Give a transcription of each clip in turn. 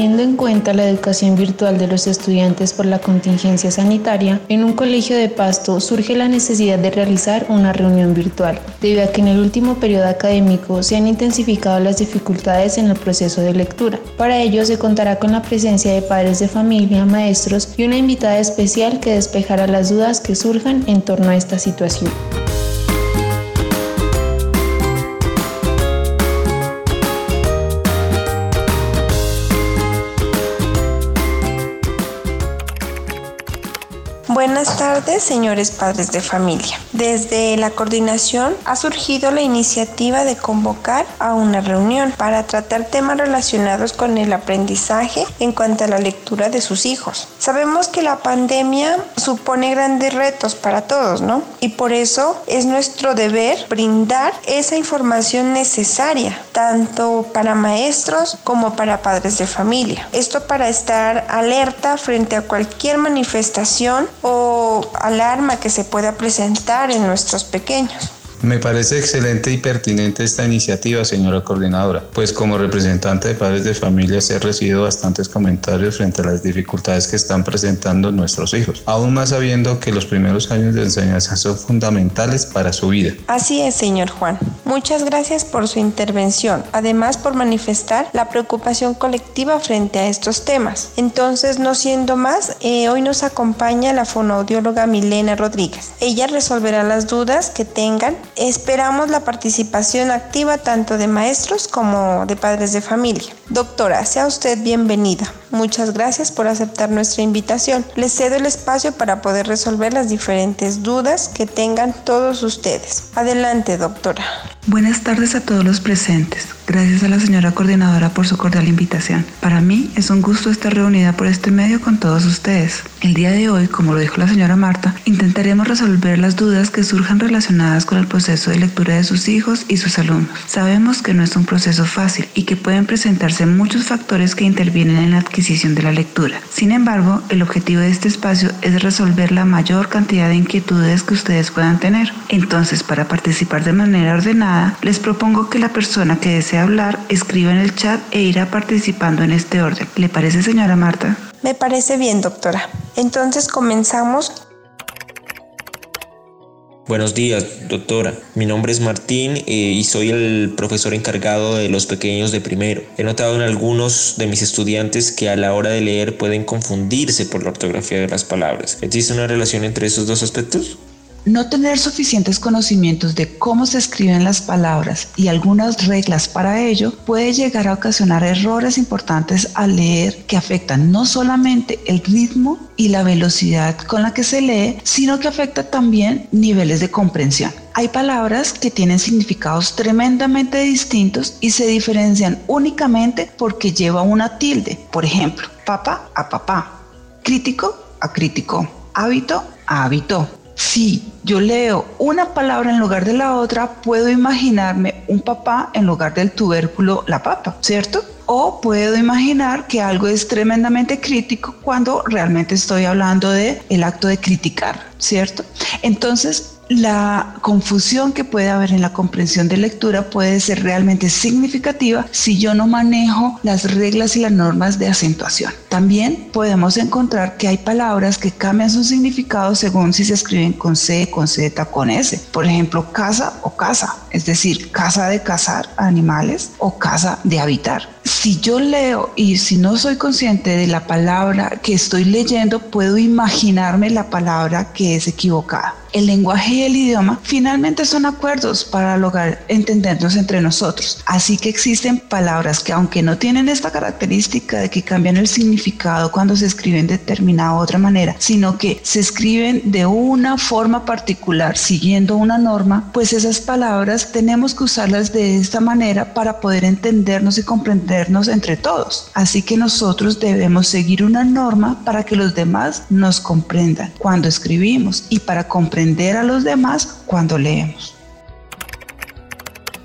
Teniendo en cuenta la educación virtual de los estudiantes por la contingencia sanitaria, en un colegio de Pasto surge la necesidad de realizar una reunión virtual, debido a que en el último periodo académico se han intensificado las dificultades en el proceso de lectura. Para ello se contará con la presencia de padres de familia, maestros y una invitada especial que despejará las dudas que surjan en torno a esta situación. Tardes, señores padres de familia. Desde la coordinación ha surgido la iniciativa de convocar a una reunión para tratar temas relacionados con el aprendizaje en cuanto a la lectura de sus hijos. Sabemos que la pandemia supone grandes retos para todos, ¿no? Y por eso es nuestro deber brindar esa información necesaria, tanto para maestros como para padres de familia. Esto para estar alerta frente a cualquier manifestación o alarma que se pueda presentar en nuestros pequeños. Me parece excelente y pertinente esta iniciativa, señora coordinadora, pues como representante de padres de familias he recibido bastantes comentarios frente a las dificultades que están presentando nuestros hijos, aún más sabiendo que los primeros años de enseñanza son fundamentales para su vida. Así es, señor Juan. Muchas gracias por su intervención, además por manifestar la preocupación colectiva frente a estos temas. Entonces, no siendo más, eh, hoy nos acompaña la fonoaudióloga Milena Rodríguez. Ella resolverá las dudas que tengan Esperamos la participación activa tanto de maestros como de padres de familia. Doctora, sea usted bienvenida. Muchas gracias por aceptar nuestra invitación. Les cedo el espacio para poder resolver las diferentes dudas que tengan todos ustedes. Adelante, doctora. Buenas tardes a todos los presentes. Gracias a la señora coordinadora por su cordial invitación. Para mí es un gusto estar reunida por este medio con todos ustedes. El día de hoy, como lo dijo la señora Marta, intentaremos resolver las dudas que surjan relacionadas con el proceso de lectura de sus hijos y sus alumnos. Sabemos que no es un proceso fácil y que pueden presentarse muchos factores que intervienen en la adquisición de la lectura. Sin embargo, el objetivo de este espacio es resolver la mayor cantidad de inquietudes que ustedes puedan tener. Entonces, para participar de manera ordenada, les propongo que la persona que desea hablar escriba en el chat e irá participando en este orden. ¿Le parece, señora Marta? Me parece bien, doctora. Entonces comenzamos Buenos días, doctora. Mi nombre es Martín eh, y soy el profesor encargado de los pequeños de primero. He notado en algunos de mis estudiantes que a la hora de leer pueden confundirse por la ortografía de las palabras. ¿Existe una relación entre esos dos aspectos? No tener suficientes conocimientos de cómo se escriben las palabras y algunas reglas para ello puede llegar a ocasionar errores importantes al leer que afectan no solamente el ritmo y la velocidad con la que se lee, sino que afecta también niveles de comprensión. Hay palabras que tienen significados tremendamente distintos y se diferencian únicamente porque lleva una tilde. Por ejemplo, papá a papá, crítico a crítico, hábito a hábito si yo leo una palabra en lugar de la otra, puedo imaginarme un papá en lugar del tubérculo la papa, ¿cierto? O puedo imaginar que algo es tremendamente crítico cuando realmente estoy hablando de el acto de criticar, ¿cierto? Entonces, la confusión que puede haber en la comprensión de lectura puede ser realmente significativa si yo no manejo las reglas y las normas de acentuación. También podemos encontrar que hay palabras que cambian su significado según si se escriben con C, con Z, con S. Por ejemplo, casa o casa, es decir, casa de cazar animales o casa de habitar. Si yo leo y si no soy consciente de la palabra que estoy leyendo, puedo imaginarme la palabra que es equivocada. El lenguaje y el idioma finalmente son acuerdos para lograr entendernos entre nosotros. Así que existen palabras que aunque no tienen esta característica de que cambian el significado cuando se escriben de determinada otra manera, sino que se escriben de una forma particular siguiendo una norma, pues esas palabras tenemos que usarlas de esta manera para poder entendernos y entre todos. Así que nosotros debemos seguir una norma para que los demás nos comprendan cuando escribimos y para comprender a los demás cuando leemos.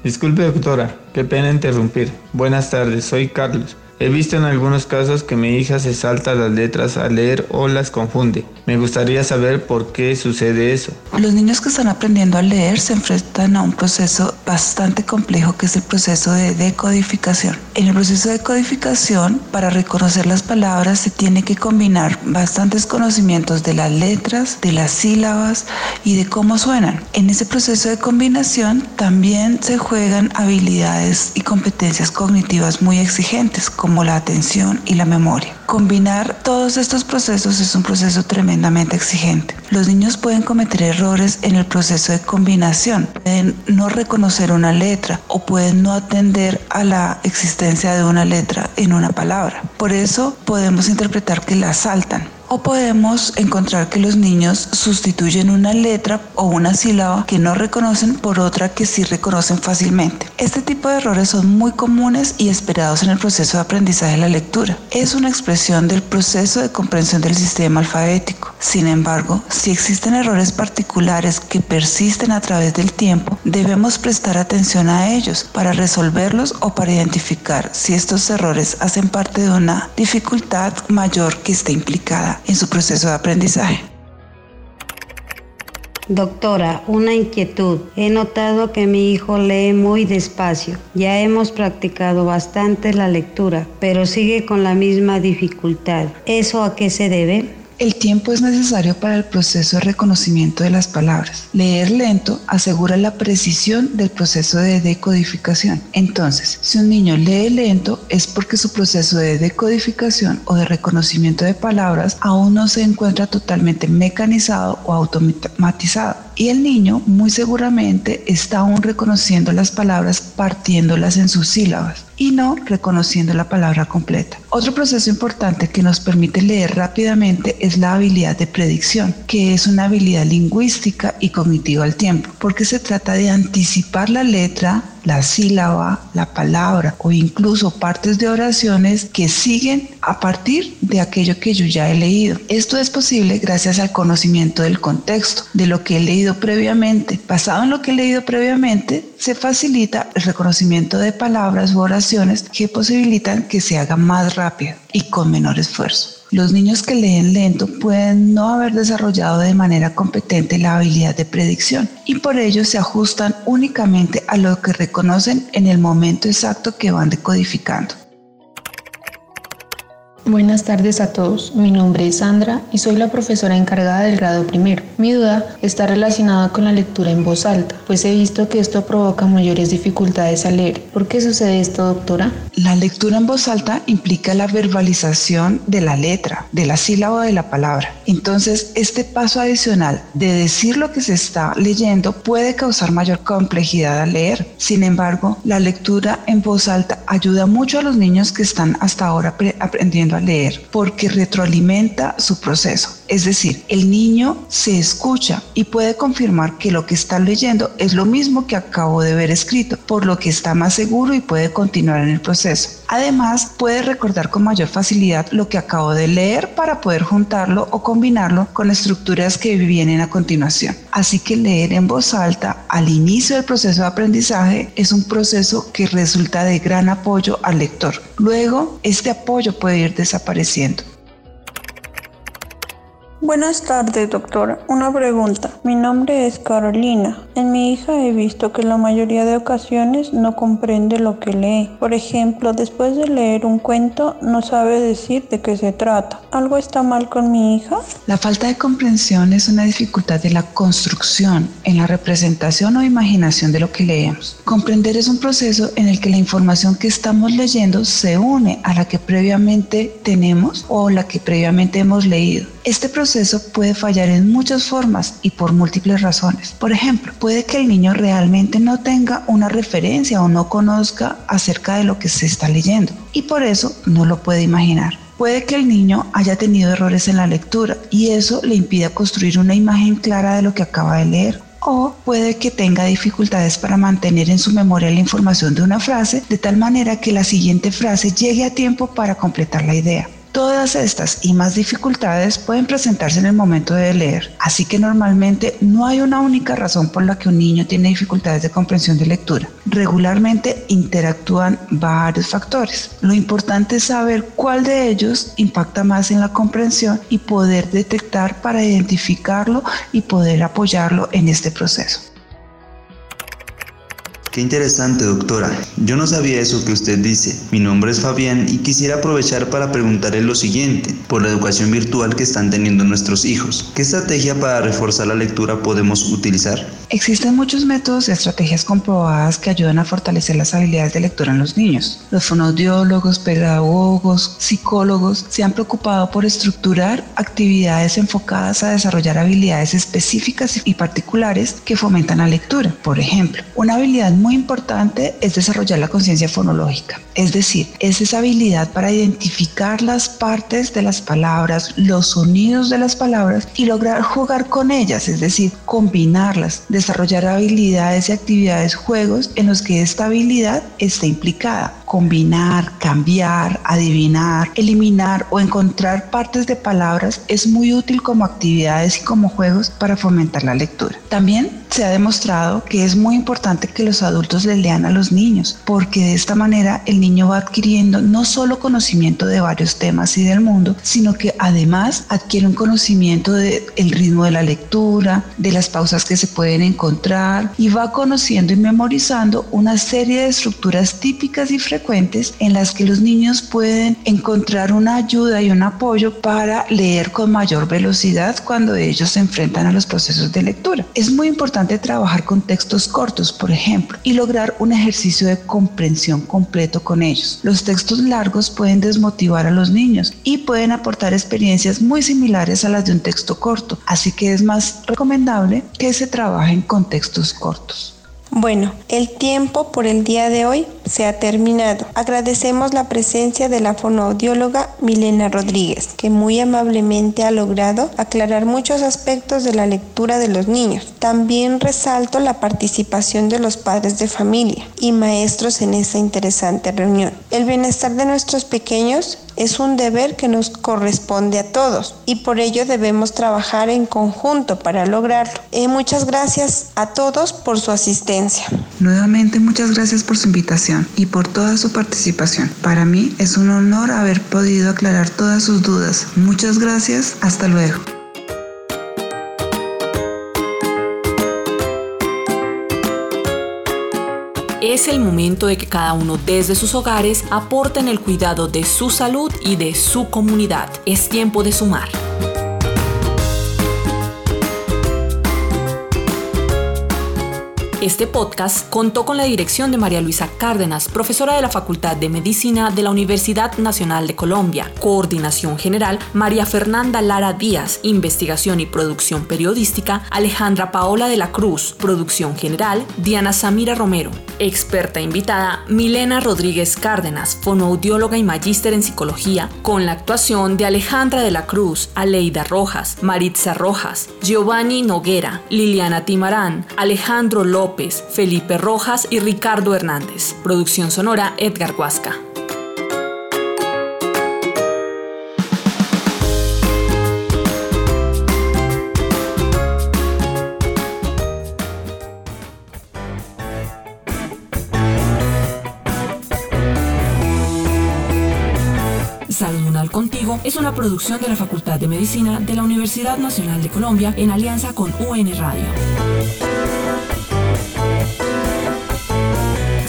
Disculpe doctora, qué pena interrumpir. Buenas tardes, soy Carlos. He visto en algunos casos que mi hija se salta las letras al leer o las confunde. Me gustaría saber por qué sucede eso. Los niños que están aprendiendo a leer se enfrentan a un proceso bastante complejo que es el proceso de decodificación. En el proceso de codificación, para reconocer las palabras se tiene que combinar bastantes conocimientos de las letras, de las sílabas y de cómo suenan. En ese proceso de combinación también se juegan habilidades y competencias cognitivas muy exigentes como la atención y la memoria. Combinar todos estos procesos es un proceso tremendamente exigente. Los niños pueden cometer errores en el proceso de combinación, pueden no reconocer una letra o pueden no atender a la existencia de una letra en una palabra. Por eso podemos interpretar que la saltan o podemos encontrar que los niños sustituyen una letra o una sílaba que no reconocen por otra que sí reconocen fácilmente. Este tipo de errores son muy comunes y esperados en el proceso de aprendizaje de la lectura. Es una expresión del proceso de comprensión del sistema alfabético. Sin embargo, si existen errores particulares que persisten a través del tiempo, debemos prestar atención a ellos para resolverlos o para identificar si estos errores hacen parte de una dificultad mayor que esté implicada en su proceso de aprendizaje. Doctora, una inquietud. He notado que mi hijo lee muy despacio. Ya hemos practicado bastante la lectura, pero sigue con la misma dificultad. ¿Eso a qué se debe? El tiempo es necesario para el proceso de reconocimiento de las palabras. Leer lento asegura la precisión del proceso de decodificación. Entonces, si un niño lee lento es porque su proceso de decodificación o de reconocimiento de palabras aún no se encuentra totalmente mecanizado o automatizado. Y el niño muy seguramente está aún reconociendo las palabras partiéndolas en sus sílabas y no reconociendo la palabra completa. Otro proceso importante que nos permite leer rápidamente es la habilidad de predicción, que es una habilidad lingüística y cognitiva al tiempo, porque se trata de anticipar la letra, la sílaba, la palabra o incluso partes de oraciones que siguen a partir de aquello que yo ya he leído. Esto es posible gracias al conocimiento del contexto, de lo que he leído previamente. Basado en lo que he leído previamente, se facilita el reconocimiento de palabras u oraciones que posibilitan que se haga más rápido y con menor esfuerzo. Los niños que leen lento pueden no haber desarrollado de manera competente la habilidad de predicción y por ello se ajustan únicamente a lo que reconocen en el momento exacto que van decodificando. Buenas tardes a todos, mi nombre es Sandra y soy la profesora encargada del grado primero. Mi duda está relacionada con la lectura en voz alta, pues he visto que esto provoca mayores dificultades al leer. ¿Por qué sucede esto, doctora? La lectura en voz alta implica la verbalización de la letra, de la sílaba de la palabra. Entonces, este paso adicional de decir lo que se está leyendo puede causar mayor complejidad al leer. Sin embargo, la lectura en voz alta ayuda mucho a los niños que están hasta ahora aprendiendo leer porque retroalimenta su proceso. Es decir, el niño se escucha y puede confirmar que lo que está leyendo es lo mismo que acabo de ver escrito, por lo que está más seguro y puede continuar en el proceso. Además, puede recordar con mayor facilidad lo que acabo de leer para poder juntarlo o combinarlo con estructuras que vienen a continuación. Así que leer en voz alta al inicio del proceso de aprendizaje es un proceso que resulta de gran apoyo al lector. Luego, este apoyo puede ir desapareciendo. Buenas tardes, doctora. Una pregunta. Mi nombre es Carolina. En mi hija he visto que la mayoría de ocasiones no comprende lo que lee. Por ejemplo, después de leer un cuento no sabe decir de qué se trata. ¿Algo está mal con mi hija? La falta de comprensión es una dificultad de la construcción, en la representación o imaginación de lo que leemos. Comprender es un proceso en el que la información que estamos leyendo se une a la que previamente tenemos o la que previamente hemos leído. Este proceso puede fallar en muchas formas y por múltiples razones. Por ejemplo, puede que el niño realmente no tenga una referencia o no conozca acerca de lo que se está leyendo y por eso no lo puede imaginar. Puede que el niño haya tenido errores en la lectura y eso le impida construir una imagen clara de lo que acaba de leer. O puede que tenga dificultades para mantener en su memoria la información de una frase de tal manera que la siguiente frase llegue a tiempo para completar la idea. Todas estas y más dificultades pueden presentarse en el momento de leer, así que normalmente no hay una única razón por la que un niño tiene dificultades de comprensión de lectura. Regularmente interactúan varios factores. Lo importante es saber cuál de ellos impacta más en la comprensión y poder detectar para identificarlo y poder apoyarlo en este proceso. Qué interesante, doctora. Yo no sabía eso que usted dice. Mi nombre es Fabián y quisiera aprovechar para preguntarle lo siguiente, por la educación virtual que están teniendo nuestros hijos. ¿Qué estrategia para reforzar la lectura podemos utilizar? Existen muchos métodos y estrategias comprobadas que ayudan a fortalecer las habilidades de lectura en los niños. Los fonoaudiólogos, pedagogos, psicólogos se han preocupado por estructurar actividades enfocadas a desarrollar habilidades específicas y particulares que fomentan la lectura. Por ejemplo, una habilidad muy importante es desarrollar la conciencia fonológica, es decir, es esa habilidad para identificar las partes de las palabras, los sonidos de las palabras y lograr jugar con ellas, es decir, combinarlas desarrollar habilidades y actividades, juegos en los que esta habilidad está implicada. Combinar, cambiar, adivinar, eliminar o encontrar partes de palabras es muy útil como actividades y como juegos para fomentar la lectura. También se ha demostrado que es muy importante que los adultos le lean a los niños, porque de esta manera el niño va adquiriendo no solo conocimiento de varios temas y del mundo, sino que además adquiere un conocimiento del ritmo de la lectura, de las pausas que se pueden encontrar y va conociendo y memorizando una serie de estructuras típicas y frecuentes en las que los niños pueden encontrar una ayuda y un apoyo para leer con mayor velocidad cuando ellos se enfrentan a los procesos de lectura. Es muy importante trabajar con textos cortos, por ejemplo, y lograr un ejercicio de comprensión completo con ellos. Los textos largos pueden desmotivar a los niños y pueden aportar experiencias muy similares a las de un texto corto, así que es más recomendable que se trabaje en contextos cortos. Bueno, el tiempo por el día de hoy se ha terminado. Agradecemos la presencia de la fonoaudióloga Milena Rodríguez, que muy amablemente ha logrado aclarar muchos aspectos de la lectura de los niños. También resalto la participación de los padres de familia y maestros en esta interesante reunión. El bienestar de nuestros pequeños es un deber que nos corresponde a todos y por ello debemos trabajar en conjunto para lograrlo. Eh, muchas gracias a todos por su asistencia. Nuevamente muchas gracias por su invitación y por toda su participación. Para mí es un honor haber podido aclarar todas sus dudas. Muchas gracias. Hasta luego. Es el momento de que cada uno desde sus hogares aporte en el cuidado de su salud y de su comunidad. Es tiempo de sumar. Este podcast contó con la dirección de María Luisa Cárdenas, profesora de la Facultad de Medicina de la Universidad Nacional de Colombia. Coordinación General, María Fernanda Lara Díaz. Investigación y producción periodística, Alejandra Paola de la Cruz. Producción General, Diana Samira Romero. Experta invitada, Milena Rodríguez Cárdenas, fonoaudióloga y magíster en psicología, con la actuación de Alejandra de la Cruz, Aleida Rojas, Maritza Rojas, Giovanni Noguera, Liliana Timarán, Alejandro López, Felipe Rojas y Ricardo Hernández. Producción sonora Edgar Huasca. Contigo es una producción de la Facultad de Medicina de la Universidad Nacional de Colombia en alianza con UN Radio.